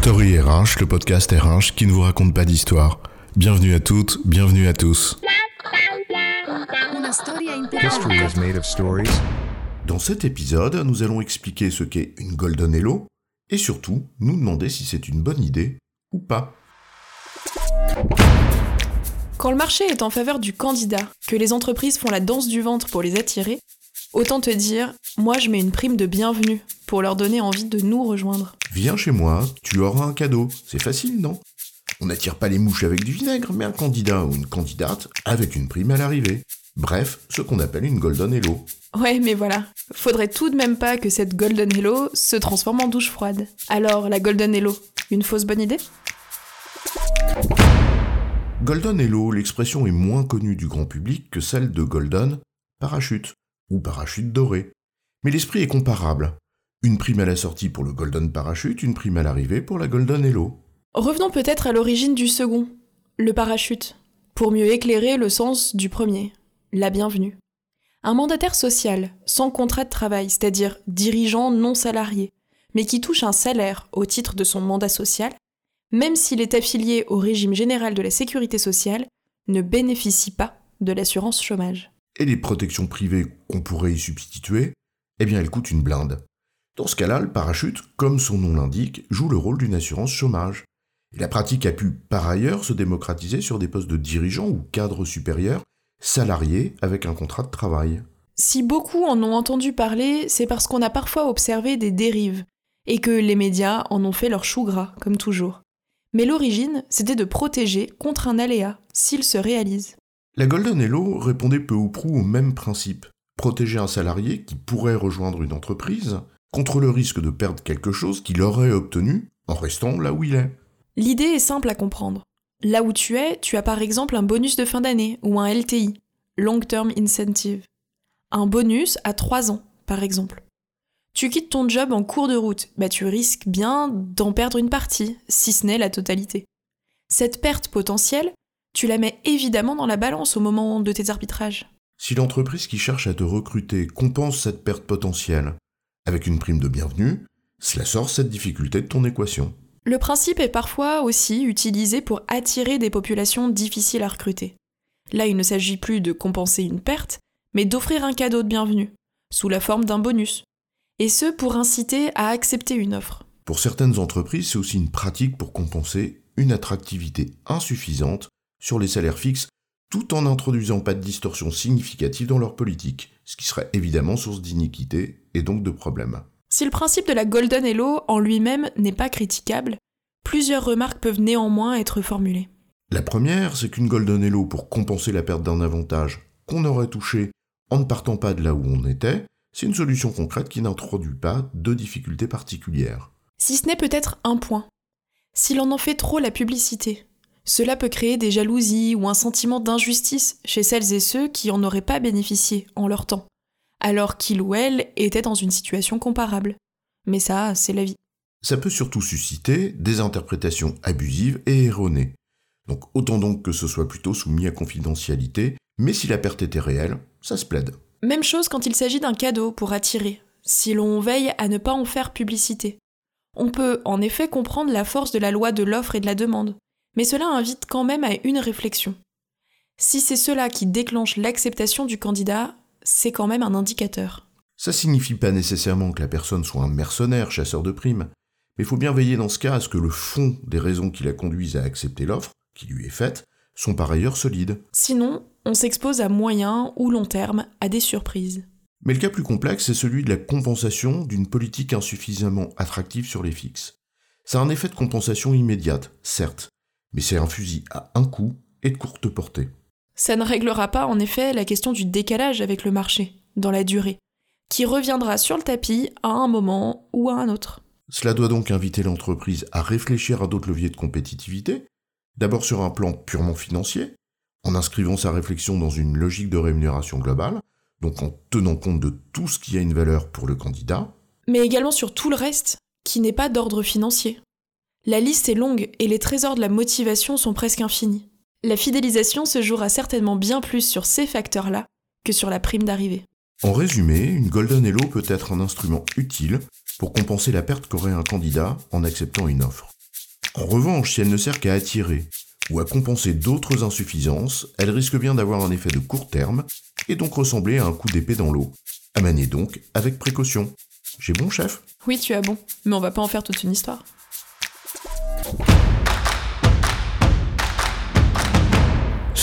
Story RH, le podcast RH qui ne vous raconte pas d'histoire. Bienvenue à toutes, bienvenue à tous. History is made of stories. Dans cet épisode, nous allons expliquer ce qu'est une Golden Hello et surtout nous demander si c'est une bonne idée ou pas. Quand le marché est en faveur du candidat, que les entreprises font la danse du ventre pour les attirer, autant te dire, moi je mets une prime de bienvenue pour leur donner envie de nous rejoindre. Viens chez moi, tu auras un cadeau. C'est facile, non? On n'attire pas les mouches avec du vinaigre, mais un candidat ou une candidate avec une prime à l'arrivée. Bref, ce qu'on appelle une Golden Hello. Ouais, mais voilà. Faudrait tout de même pas que cette Golden Hello se transforme en douche froide. Alors, la Golden Hello, une fausse bonne idée? Golden Hello, l'expression est moins connue du grand public que celle de Golden Parachute ou Parachute doré. Mais l'esprit est comparable. Une prime à la sortie pour le Golden Parachute, une prime à l'arrivée pour la Golden Hello. Revenons peut-être à l'origine du second, le parachute, pour mieux éclairer le sens du premier, la bienvenue. Un mandataire social, sans contrat de travail, c'est-à-dire dirigeant non salarié, mais qui touche un salaire au titre de son mandat social, même s'il est affilié au régime général de la sécurité sociale, ne bénéficie pas de l'assurance chômage. Et les protections privées qu'on pourrait y substituer, eh bien elles coûtent une blinde. Dans ce cas-là, le parachute, comme son nom l'indique, joue le rôle d'une assurance chômage. La pratique a pu par ailleurs se démocratiser sur des postes de dirigeants ou cadres supérieurs, salariés avec un contrat de travail. Si beaucoup en ont entendu parler, c'est parce qu'on a parfois observé des dérives, et que les médias en ont fait leur chou gras, comme toujours. Mais l'origine, c'était de protéger contre un aléa, s'il se réalise. La Golden Hello répondait peu ou prou au même principe. Protéger un salarié qui pourrait rejoindre une entreprise, contre le risque de perdre quelque chose qu'il aurait obtenu en restant là où il est. L'idée est simple à comprendre. Là où tu es, tu as par exemple un bonus de fin d'année ou un LTI, Long Term Incentive. Un bonus à 3 ans, par exemple. Tu quittes ton job en cours de route, bah tu risques bien d'en perdre une partie, si ce n'est la totalité. Cette perte potentielle, tu la mets évidemment dans la balance au moment de tes arbitrages. Si l'entreprise qui cherche à te recruter compense cette perte potentielle avec une prime de bienvenue, cela sort cette difficulté de ton équation. Le principe est parfois aussi utilisé pour attirer des populations difficiles à recruter. Là, il ne s'agit plus de compenser une perte, mais d'offrir un cadeau de bienvenue, sous la forme d'un bonus. Et ce, pour inciter à accepter une offre. Pour certaines entreprises, c'est aussi une pratique pour compenser une attractivité insuffisante sur les salaires fixes tout en n'introduisant pas de distorsion significative dans leur politique, ce qui serait évidemment source d'iniquité et donc de problèmes. Si le principe de la Golden Hello en lui-même n'est pas critiquable, plusieurs remarques peuvent néanmoins être formulées. La première, c'est qu'une Golden Hello pour compenser la perte d'un avantage qu'on aurait touché en ne partant pas de là où on était, c'est une solution concrète qui n'introduit pas de difficultés particulières. Si ce n'est peut-être un point. Si l'on en fait trop la publicité, cela peut créer des jalousies ou un sentiment d'injustice chez celles et ceux qui en auraient pas bénéficié en leur temps, alors qu'ils ou elles étaient dans une situation comparable. Mais ça, c'est la vie. Ça peut surtout susciter des interprétations abusives et erronées. Donc autant donc que ce soit plutôt soumis à confidentialité, mais si la perte était réelle, ça se plaide. Même chose quand il s'agit d'un cadeau pour attirer, si l'on veille à ne pas en faire publicité. On peut en effet comprendre la force de la loi de l'offre et de la demande, mais cela invite quand même à une réflexion. Si c'est cela qui déclenche l'acceptation du candidat, c'est quand même un indicateur. Ça signifie pas nécessairement que la personne soit un mercenaire, chasseur de primes, mais il faut bien veiller dans ce cas à ce que le fond des raisons qui la conduisent à accepter l'offre, qui lui est faite, sont par ailleurs solides. Sinon, on s'expose à moyen ou long terme à des surprises. Mais le cas plus complexe est celui de la compensation d'une politique insuffisamment attractive sur les fixes. Ça a un effet de compensation immédiate, certes, mais c'est un fusil à un coup et de courte portée. Ça ne réglera pas en effet la question du décalage avec le marché, dans la durée, qui reviendra sur le tapis à un moment ou à un autre. Cela doit donc inviter l'entreprise à réfléchir à d'autres leviers de compétitivité, d'abord sur un plan purement financier, en inscrivant sa réflexion dans une logique de rémunération globale, donc en tenant compte de tout ce qui a une valeur pour le candidat, mais également sur tout le reste, qui n'est pas d'ordre financier. La liste est longue et les trésors de la motivation sont presque infinis. La fidélisation se jouera certainement bien plus sur ces facteurs-là que sur la prime d'arrivée. En résumé, une Golden Hello peut être un instrument utile pour compenser la perte qu'aurait un candidat en acceptant une offre. En revanche, si elle ne sert qu'à attirer ou à compenser d'autres insuffisances, elle risque bien d'avoir un effet de court terme et donc ressembler à un coup d'épée dans l'eau. À donc avec précaution. J'ai bon, chef? Oui, tu as bon, mais on va pas en faire toute une histoire.